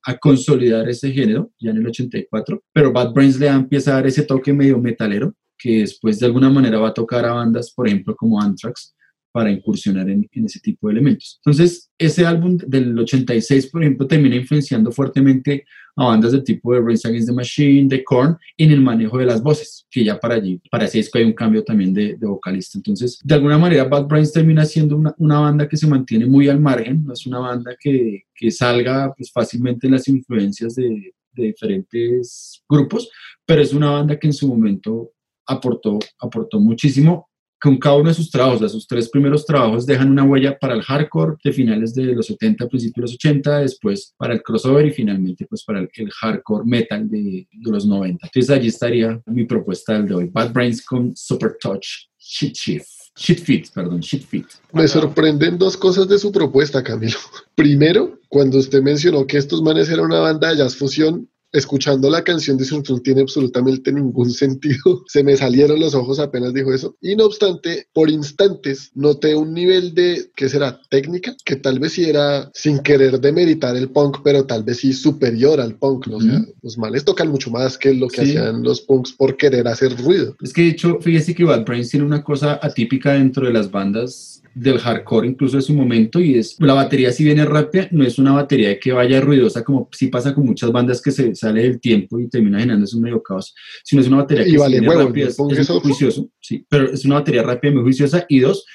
a, consolidar ese género ya en el 84, pero Bad Brains le empieza a dar ese toque medio metalero que después de alguna manera va a tocar a bandas, por ejemplo, como Anthrax, para incursionar en, ese tipo de elementos. Entonces, ese álbum del 86, por ejemplo, termina influenciando fuertemente a bandas del tipo de Race Against the Machine, de Korn, en el manejo de las voces, que ya para allí, para ese disco hay un cambio también de, vocalista. Entonces, de alguna manera, Bad Brains termina siendo una, banda que se mantiene muy al margen, no es una banda que, que salga pues, fácilmente en las influencias de, de diferentes grupos, pero es una banda que en su momento aportó, aportó muchísimo con cada uno de sus trabajos, sus tres primeros trabajos dejan una huella para el hardcore de finales de los 70, principios de los 80, después para el crossover y finalmente pues para el, hardcore metal de, los 90. Entonces allí estaría mi propuesta del de hoy. Bad Brains con Super Touch Shit Shift. Shit Fit, perdón, Shit Fit. Me sorprenden dos cosas de su propuesta, Camilo. Primero, cuando usted mencionó que estos manes eran una banda de jazz fusión, escuchando la canción de no tiene absolutamente ningún sentido. Se me salieron los ojos apenas dijo eso. Y no obstante, por instantes noté un nivel de, ¿qué será? Técnica, que tal vez sí era sin querer demeritar el punk, pero tal vez sí superior al punk. ¿no? O sea, los males tocan mucho más que lo que hacían los punks por querer hacer ruido. Es que de hecho, fíjese que Bad Brains tiene una cosa atípica dentro de las bandas del hardcore incluso de su momento y es la batería si viene rápida no es una batería que vaya ruidosa como si pasa con muchas bandas que se sale del tiempo y termina generando un medio caos. Sino es una batería que vale viene rápida es, muy juicioso sí pero es una batería rápida muy juiciosa. Y dos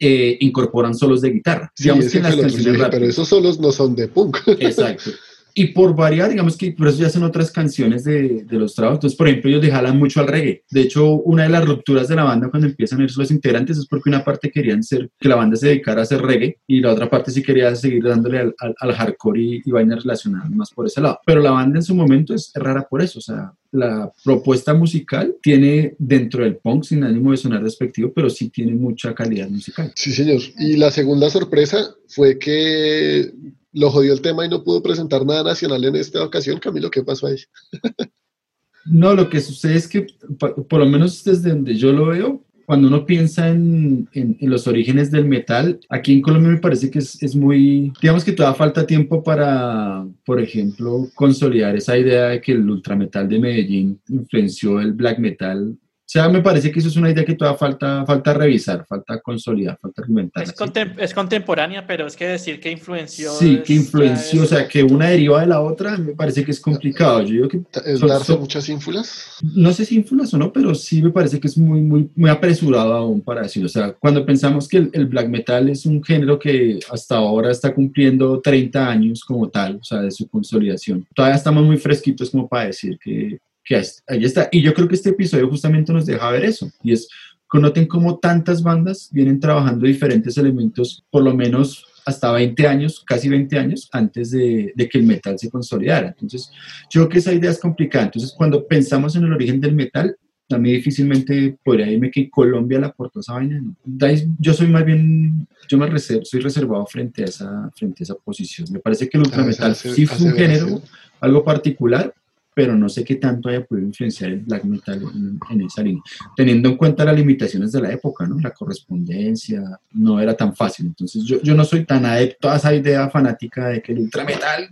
eh, incorporan solos de guitarra. Sí, Digamos que las canciones pero esos solos no son de punk. Exacto y por variar, digamos que por eso ya son otras canciones de, de los trabajos. Entonces, por ejemplo, ellos le jalan mucho al reggae. De hecho, una de las rupturas de la banda cuando empiezan a ir los integrantes es porque una parte querían ser, que la banda se dedicara a hacer reggae y la otra parte sí quería seguir dándole al, al, al hardcore y, y vainas relacionadas más por ese lado. Pero la banda en su momento es rara por eso, o sea, la propuesta musical tiene dentro del punk, sin ánimo de sonar despectivo, pero sí tiene mucha calidad musical. Sí, señor. Y la segunda sorpresa fue que lo jodió el tema y no pudo presentar nada nacional en esta ocasión. Camilo, ¿qué pasó ahí? No, lo que sucede es que, por lo menos desde donde yo lo veo, cuando uno piensa en, en, los orígenes del metal, aquí en Colombia me parece que es, es, muy, digamos que todavía falta tiempo para, por ejemplo, consolidar esa idea de que el ultrametal de Medellín influenció el black metal sea, me parece que eso es una idea que todavía falta, falta revisar, falta consolidar, falta argumentar. Es, contem es, contemporánea, pero es que decir que influenció. Sí, que influenció, o sea, que una deriva de la otra, me parece que es complicado. Yo digo que. ¿Es son, darse son, muchas ínfulas? No sé si ínfulas o no, pero sí me parece que es muy, muy, muy apresurado aún para decirlo. O sea, cuando pensamos que el, el, black metal es un género que hasta ahora está cumpliendo 30 años como tal, o sea, de su consolidación, todavía estamos muy fresquitos como para decir que que ahí está. Y yo creo que este episodio justamente nos deja ver eso. Y es, noten cómo tantas bandas vienen trabajando diferentes elementos, por lo menos hasta 20 años, casi 20 años, antes de, de, que el metal se consolidara. Entonces, yo creo que esa idea es complicada. Entonces, cuando pensamos en el origen del metal, a mí difícilmente podría decirme que Colombia la aportó esa vaina. Yo soy más bien, yo me reservo, soy reservado frente a esa, frente a esa posición. Me parece que el ultrametal sí fue un género, algo particular, pero no sé qué tanto haya podido influenciar el black metal en, esa línea, teniendo en cuenta las limitaciones de la época, ¿no? La correspondencia no era tan fácil, entonces yo, yo no soy tan adepto a esa idea fanática de que el ultrametal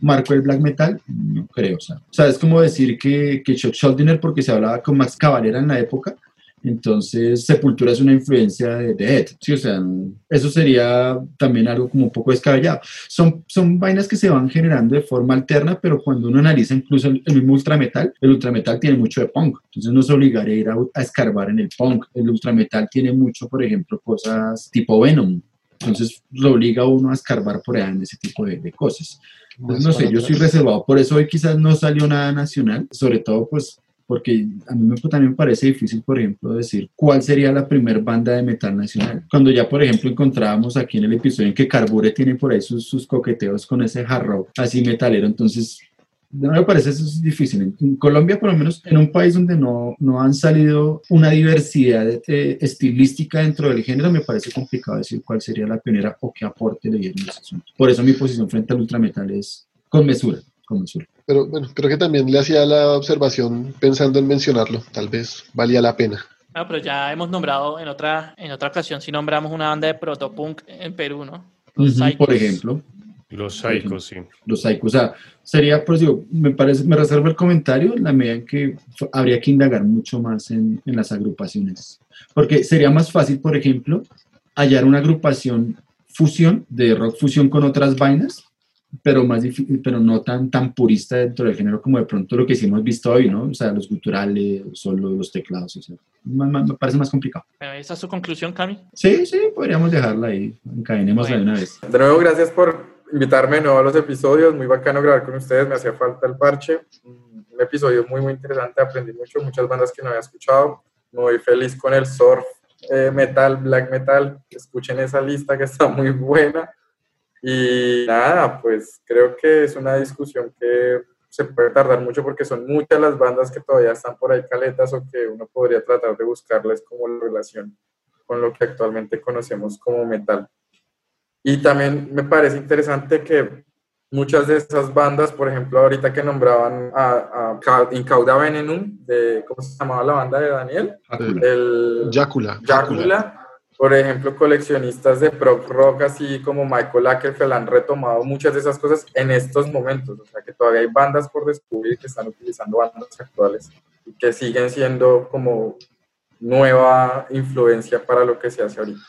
marcó el black metal, no creo, o sea, o sea es como decir que, que Chuck Schuldiner, porque se hablaba con Max Cavalera en la época, entonces, Sepultura es una influencia de, de ¿sí? O sea, eso sería también algo como un poco descabellado. Son, son vainas que se van generando de forma alterna, pero cuando uno analiza incluso el, el mismo ultrametal, el ultrametal tiene mucho de punk, entonces no se obligaría a ir a, a escarbar en el punk. El ultrametal tiene mucho, por ejemplo, cosas tipo Venom, entonces lo obliga a uno a escarbar por allá en ese tipo de, de cosas. Entonces, no sé, yo soy reservado, por eso hoy quizás no salió nada nacional, sobre todo pues porque a mí también me parece difícil, por ejemplo, decir cuál sería la primer banda de metal nacional. Cuando ya, por ejemplo, encontrábamos aquí en el episodio en que Carbure tiene por ahí sus, sus coqueteos con ese hard rock así metalero, entonces no me parece eso es difícil. En Colombia, por lo menos, en un país donde no, no han salido una diversidad eh, estilística dentro del género, me parece complicado decir cuál sería la pionera o qué aporte le dieron ese asunto. Por eso mi posición frente al ultrametal es con mesura, con mesura. Pero bueno, creo que también le hacía la observación pensando en mencionarlo. Tal vez valía la pena. No, pero ya hemos nombrado en otra, en otra ocasión, si nombramos una banda de protopunk en Perú, ¿no? Los uh -huh, por ejemplo. Los Psychos, sí. Los Psychos, o sea, sería, pues digo, me parece, me reservo el comentario en la medida en que habría que indagar mucho más en, en las agrupaciones. Porque sería más fácil, por ejemplo, hallar una agrupación fusión, de rock fusión con otras vainas, pero más difícil, pero no tan, tan purista dentro del género como de pronto lo que sí hemos visto hoy, ¿no? O sea, los guturales, solo los teclados, o sea, más, más, me parece más complicado. Pero ¿Esa es su conclusión, Cami? Sí, sí, podríamos dejarla ahí, encadenémosla bueno. de una vez. De nuevo, gracias por invitarme de nuevo a los episodios, muy bacano grabar con ustedes, me hacía falta el parche, un episodio muy, muy interesante, aprendí mucho, muchas bandas que no había escuchado, muy feliz con el surf, eh, metal, black metal, escuchen esa lista que está muy buena. Y nada, pues creo que es una discusión que se puede tardar mucho porque son muchas las bandas que todavía están por ahí caletas o que uno podría tratar de buscarles como relación con lo que actualmente conocemos como metal. Y también me parece interesante que muchas de esas bandas, por ejemplo, ahorita que nombraban a, a Incauda Venenum, de, ¿cómo se llamaba la banda de Daniel? El Jácula. Jácula por ejemplo, coleccionistas de prog rock así como Michael Ackerfeld han retomado muchas de esas cosas en estos momentos. O sea, que todavía hay bandas por descubrir que están utilizando bandas actuales y que siguen siendo como nueva influencia para lo que se hace ahorita.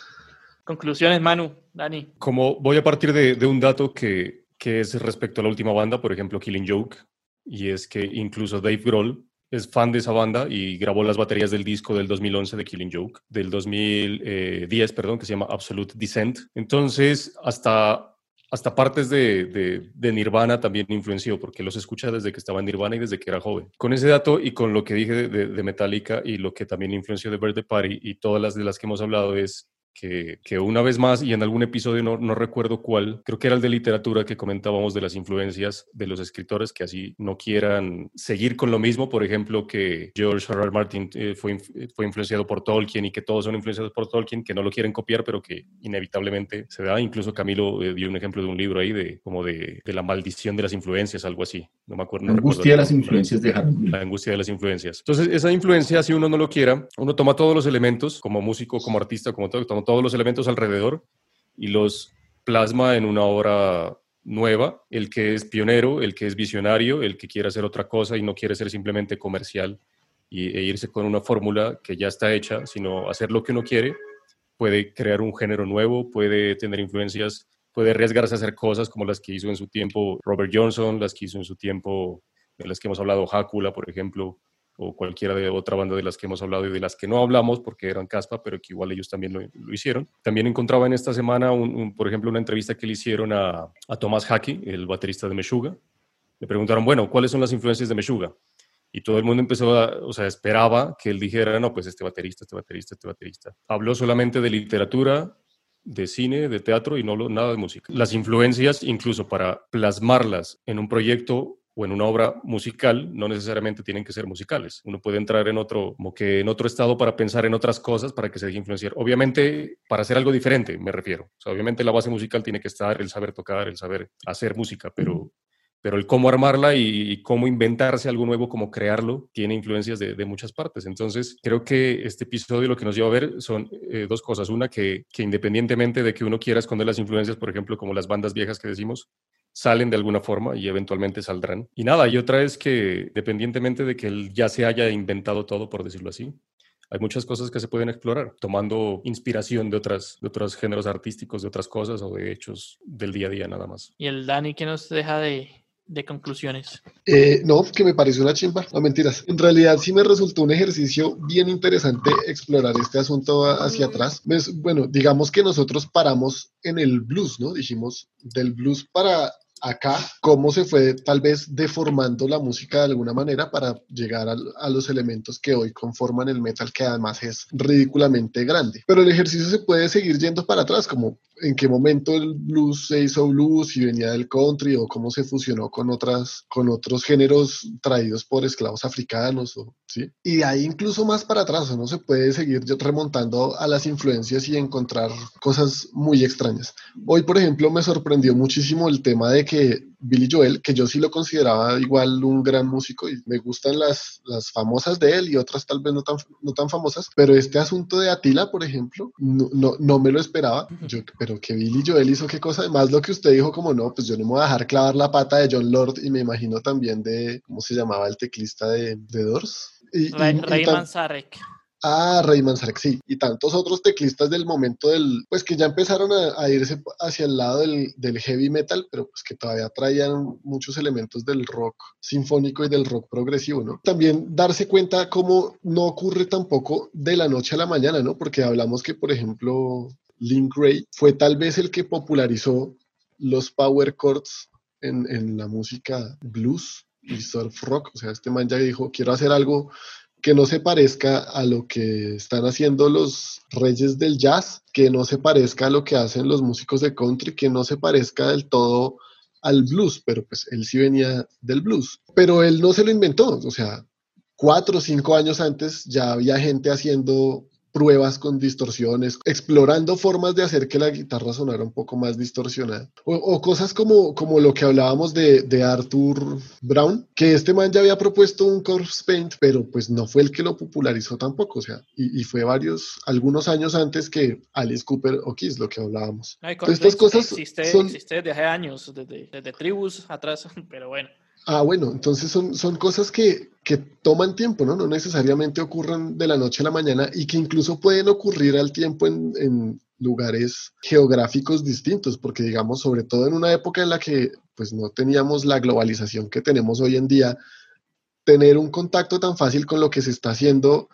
Conclusiones, Manu, Dani. Como voy a partir de, de un dato que, que es respecto a la última banda, por ejemplo, Killing Joke, y es que incluso Dave Grohl es fan de esa banda y grabó las baterías del disco del 2011 de Killing Joke, del 2010, perdón, que se llama Absolute Descent. Entonces, hasta hasta partes de, de, de, Nirvana también influenció, porque los escucha desde que estaba en Nirvana y desde que era joven. Con ese dato y con lo que dije de, Metallica y lo que también influenció de Birthday Party y todas las de las que hemos hablado es que, una vez más, y en algún episodio no, no, recuerdo cuál, creo que era el de literatura que comentábamos de las influencias de los escritores que así no quieran seguir con lo mismo, por ejemplo, que George R. R. Martin eh, fue, fue influenciado por Tolkien y que todos son influenciados por Tolkien, que no lo quieren copiar, pero que inevitablemente se da. Incluso Camilo eh, dio un ejemplo de un libro ahí de como de, de, la maldición de las influencias, algo así. No me acuerdo. La angustia de las influencias de Harold. La angustia de las influencias. Entonces, esa influencia, si uno no lo quiera, uno toma todos los elementos, como músico, como artista, como todo, toma todos los elementos alrededor y los plasma en una obra nueva, el que es pionero, el que es visionario, el que quiere hacer otra cosa y no quiere ser simplemente comercial y, e irse con una fórmula que ya está hecha, sino hacer lo que uno quiere, puede crear un género nuevo, puede tener influencias, puede arriesgarse a hacer cosas como las que hizo en su tiempo Robert Johnson, las que hizo en su tiempo, de las que hemos hablado, Hácula, por ejemplo, o cualquiera de otra banda de las que hemos hablado y de las que no hablamos porque eran caspa, pero que igual ellos también lo, hicieron. También encontraba en esta semana, un, por ejemplo, una entrevista que le hicieron a, a Tomás Haki, el baterista de Meshuga. Le preguntaron, bueno, ¿cuáles son las influencias de Meshuga? Y todo el mundo empezó a, o sea, esperaba que él dijera, no, pues este baterista, este baterista, este baterista. Habló solamente de literatura, de cine, de teatro y no nada de música. Las influencias, incluso para plasmarlas en un proyecto o en una obra musical, no necesariamente tienen que ser musicales. Uno puede entrar en otro, como que en otro estado para pensar en otras cosas para que se deje influenciar. Obviamente, para hacer algo diferente, me refiero. obviamente la base musical tiene que estar el saber tocar, el saber hacer música, pero, pero el cómo armarla y, cómo inventarse algo nuevo, cómo crearlo, tiene influencias de, muchas partes. Entonces, creo que este episodio lo que nos lleva a ver son eh, dos cosas. Una, que, que independientemente de que uno quiera esconder las influencias, por ejemplo, como las bandas viejas que decimos, salen de alguna forma y eventualmente saldrán. Y nada, y otra es que dependientemente de que él ya se haya inventado todo, por decirlo así, hay muchas cosas que se pueden explorar, tomando inspiración de, otras, de otros géneros artísticos, de otras cosas o de hechos del día a día nada más. ¿Y el Dani qué nos deja de, de conclusiones? Eh, no, que me pareció una chimba, no mentiras. En realidad sí me resultó un ejercicio bien interesante explorar este asunto hacia atrás. Bueno, digamos que nosotros paramos en el blues, ¿no? Dijimos del blues para acá, cómo se fue tal vez deformando la música de alguna manera para llegar a, los elementos que hoy conforman el metal, que además es ridículamente grande. Pero el ejercicio se puede seguir yendo para atrás, como en qué momento el blues se hizo blues y venía del country o cómo se fusionó con otras con otros géneros traídos por esclavos africanos ¿sí? y de ahí incluso más para atrás no se puede seguir remontando a las influencias y encontrar cosas muy extrañas hoy por ejemplo me sorprendió muchísimo el tema de que Billy Joel, que yo sí lo consideraba igual un gran músico y me gustan las, las famosas de él y otras tal vez no tan, no tan famosas, pero este asunto de Atila, por ejemplo, no, no, no me lo esperaba, yo, pero que Billy Joel hizo qué cosa, además lo que usted dijo como no, pues yo no me voy a dejar clavar la pata de John Lord y me imagino también de, ¿cómo se llamaba el teclista de, de Doors? Y, Ray Manzarek, sí. Y tantos otros teclistas del momento del, pues que ya empezaron a, irse hacia el lado del, del, heavy metal, pero pues que todavía traían muchos elementos del rock sinfónico y del rock progresivo, ¿no? También darse cuenta cómo no ocurre tampoco de la noche a la mañana, ¿no? Porque hablamos que, por ejemplo, Link Ray fue tal vez el que popularizó los power chords en, en la música blues y surf rock. O sea, este man ya dijo, quiero hacer algo que no se parezca a lo que están haciendo los reyes del jazz, que no se parezca a lo que hacen los músicos de country, que no se parezca del todo al blues, pero pues él sí venía del blues. Pero él no se lo inventó, o sea, cuatro o cinco años antes ya había gente haciendo pruebas con distorsiones, explorando formas de hacer que la guitarra sonara un poco más distorsionada. O, cosas como, como lo que hablábamos de, de, Arthur Brown, que este man ya había propuesto un corpse paint, pero pues no fue el que lo popularizó tampoco, o sea, y, fue varios, algunos años antes que Alice Cooper o Kiss, lo que hablábamos. estas cosas existe, son... existe desde hace años, desde, desde tribus atrás, pero bueno. Ah, bueno, entonces son, son cosas que, que, toman tiempo, ¿no? No necesariamente ocurren de la noche a la mañana y que incluso pueden ocurrir al tiempo en, en, lugares geográficos distintos, porque digamos, sobre todo en una época en la que pues no teníamos la globalización que tenemos hoy en día, tener un contacto tan fácil con lo que se está haciendo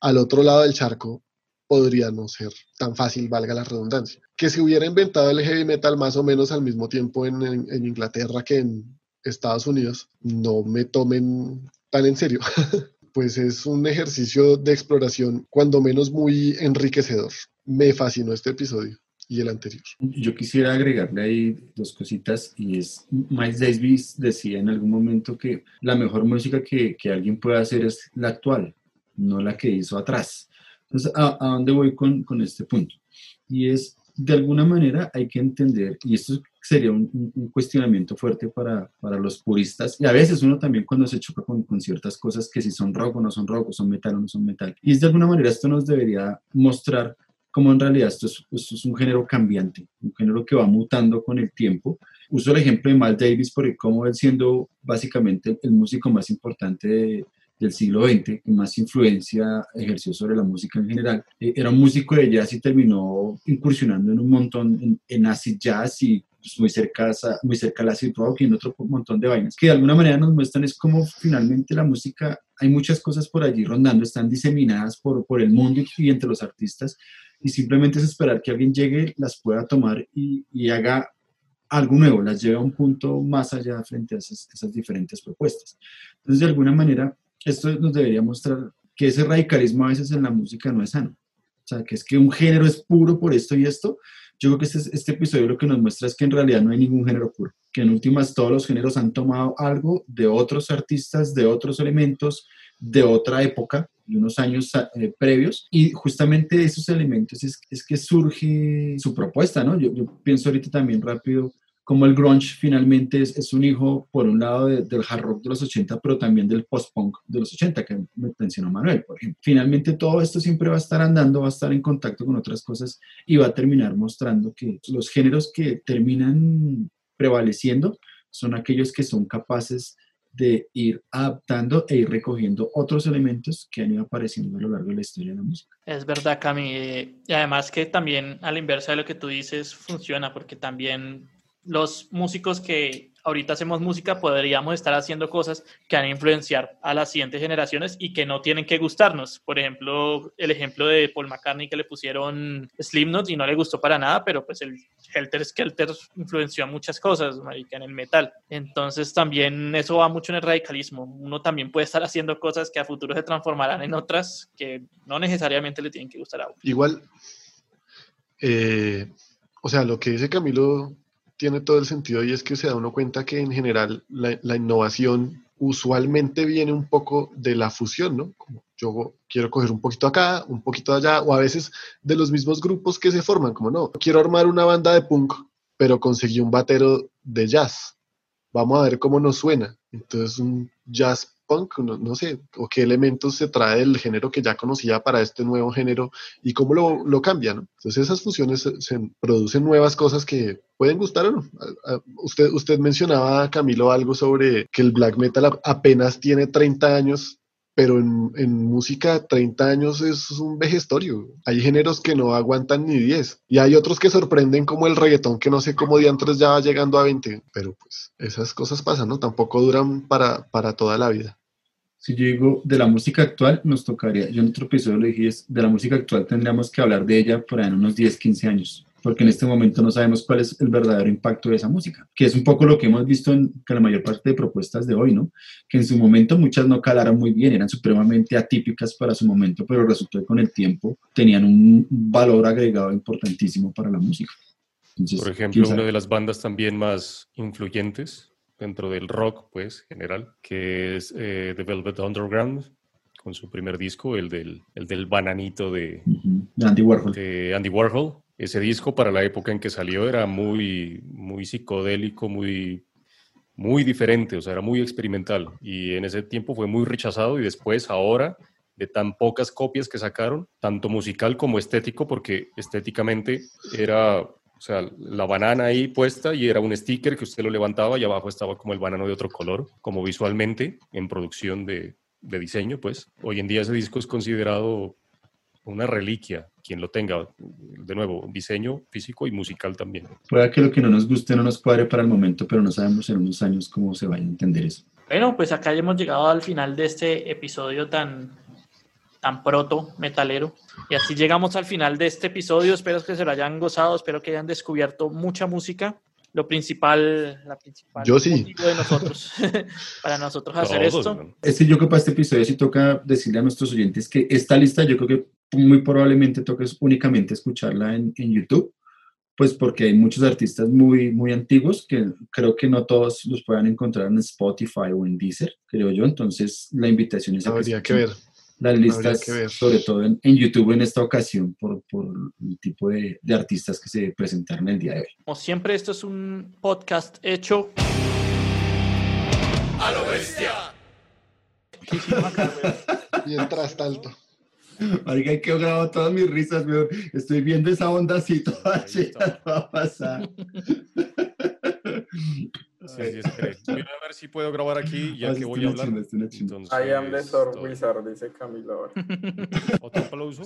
al otro lado del charco podría no ser tan fácil, valga la redundancia. Que si hubiera inventado el heavy metal más o menos al mismo tiempo en, en Inglaterra que en Estados Unidos, no me tomen tan en serio. pues es un ejercicio de exploración cuando menos muy enriquecedor. Me fascinó este episodio y el anterior. Yo quisiera agregarle ahí dos cositas y es, Miles Davis decía en algún momento que la mejor música que, que alguien puede hacer es la actual, no la que hizo atrás. Entonces, ¿a, dónde voy con, con, este punto? Y es, de alguna manera hay que entender, y esto sería un, un cuestionamiento fuerte para, para, los puristas, y a veces uno también cuando se choca con, con, ciertas cosas, que si son rock o no son rock, o son metal o no son metal. Y de alguna manera esto nos debería mostrar cómo en realidad esto es, esto es un género cambiante, un género que va mutando con el tiempo. Uso el ejemplo de Miles Davis porque como él siendo básicamente el músico más importante de, del siglo XX, que más influencia ejerció sobre la música en general. Eh, era un músico de jazz y terminó incursionando en un montón en, en acid jazz y pues, muy cerca, muy cerca al acid rock y en otro montón de vainas, que de alguna manera nos muestran es como finalmente la música, hay muchas cosas por allí rondando, están diseminadas por, por el mundo y, entre los artistas, y simplemente es esperar que alguien llegue, las pueda tomar y, y haga algo nuevo, las lleve a un punto más allá frente a esas, esas diferentes propuestas. Entonces, de alguna manera, esto nos debería mostrar que ese radicalismo a veces en la música no es sano. O sea, que es que un género es puro por esto y esto. Yo creo que este, este episodio lo que nos muestra es que en realidad no hay ningún género puro, que en últimas todos los géneros han tomado algo de otros artistas, de otros elementos, de otra época, de unos años eh, previos, y justamente esos elementos es, es, que surge su propuesta, ¿no? Yo, yo pienso ahorita también rápido como el grunge finalmente es, es un hijo, por un lado, del hard rock de los 80, pero también del post-punk de los 80, que mencionó Manuel, por ejemplo. Finalmente todo esto siempre va a estar andando, va a estar en contacto con otras cosas y va a terminar mostrando que los géneros que terminan prevaleciendo son aquellos que son capaces de ir adaptando e ir recogiendo otros elementos que han ido apareciendo a lo largo de la historia de la música. Es verdad, Cami. Y además que también a la inversa de lo que tú dices funciona, porque también los músicos que ahorita hacemos música podríamos estar haciendo cosas que van a influenciar a las siguientes generaciones y que no tienen que gustarnos. Por ejemplo, el ejemplo de Paul McCartney que le pusieron Slipknot y no le gustó para nada, pero pues el Helter Skelter influenció a muchas cosas, marica, en el metal. Entonces también eso va mucho en el radicalismo. Uno también puede estar haciendo cosas que a futuro se transformarán en otras que no necesariamente le tienen que gustar a uno. Igual, eh, o sea, lo que dice Camilo tiene todo el sentido y es que se da uno cuenta que en general la, innovación usualmente viene un poco de la fusión, ¿no? Como yo quiero coger un poquito acá, un poquito allá, o a veces de los mismos grupos que se forman, como no, quiero armar una banda de punk, pero conseguí un batero de jazz. Vamos a ver cómo nos suena. Entonces un jazz punk, no, sé, o qué elementos se trae del género que ya conocía para este nuevo género y cómo lo, lo cambia, ¿no? Entonces esas fusiones se, producen nuevas cosas que pueden gustar o no. Usted, usted mencionaba, Camilo, algo sobre que el black metal apenas tiene 30 años pero en, en, música 30 años es un vejestorio. Hay géneros que no aguantan ni 10 y hay otros que sorprenden como el reggaetón que no sé cómo diantres ya va llegando a 20, pero pues esas cosas pasan, ¿no? Tampoco duran para, para toda la vida. Si yo digo de la música actual, nos tocaría, yo en otro episodio le dije, de la música actual tendríamos que hablar de ella por ahí en unos 10, 15 años porque en este momento no sabemos cuál es el verdadero impacto de esa música, que es un poco lo que hemos visto en la mayor parte de propuestas de hoy, ¿no? Que en su momento muchas no calaron muy bien, eran supremamente atípicas para su momento, pero resultó que con el tiempo tenían un valor agregado importantísimo para la música. Por ejemplo, una de las bandas también más influyentes dentro del rock, pues, general, que es eh, The Velvet Underground, con su primer disco, el del, el del bananito de, Andy Warhol. De Andy Warhol ese disco para la época en que salió era muy, muy psicodélico, muy, muy diferente, o sea, era muy experimental. Y en ese tiempo fue muy rechazado y después, ahora, de tan pocas copias que sacaron, tanto musical como estético, porque estéticamente era, o sea, la banana ahí puesta y era un sticker que usted lo levantaba y abajo estaba como el banano de otro color, como visualmente en producción de, de diseño, pues. Hoy en día ese disco es considerado una reliquia, quien lo tenga, de nuevo, diseño físico y musical también. Puede que lo que no nos guste no nos cuadre para el momento, pero no sabemos en unos años cómo se vaya a entender eso. Bueno, pues acá ya hemos llegado al final de este episodio tan, tan proto metalero. Y así llegamos al final de este episodio. Espero que se lo hayan gozado, espero que hayan descubierto mucha música. Lo principal, la principal Yo sí. de nosotros, para nosotros hacer Todos, esto. weón. Es que yo creo que para este episodio sí toca decirle a nuestros oyentes que esta lista yo creo que muy probablemente toca es únicamente escucharla en, en YouTube, pues porque hay muchos artistas muy, muy antiguos que creo que no todos los puedan encontrar en Spotify o en Deezer, creo yo. Entonces la invitación es a Habría que ver. las listas, que ver. sobre todo en, en YouTube en esta ocasión, por, por el tipo de, de artistas que se presentaron el día de hoy. Como siempre, esto es un podcast hecho. ¡A lo bestia! Mientras tanto. Marica, que he grabado todas mis risas, weón. Estoy viendo esa onda así toda chida, va a pasar. Sí, sí, espere. Voy a ver si puedo grabar aquí, ya Ah, que voy a hablar. haciendo. Entonces, I am the todo. Wizard, dice Camilo ahora. Otro aplauso.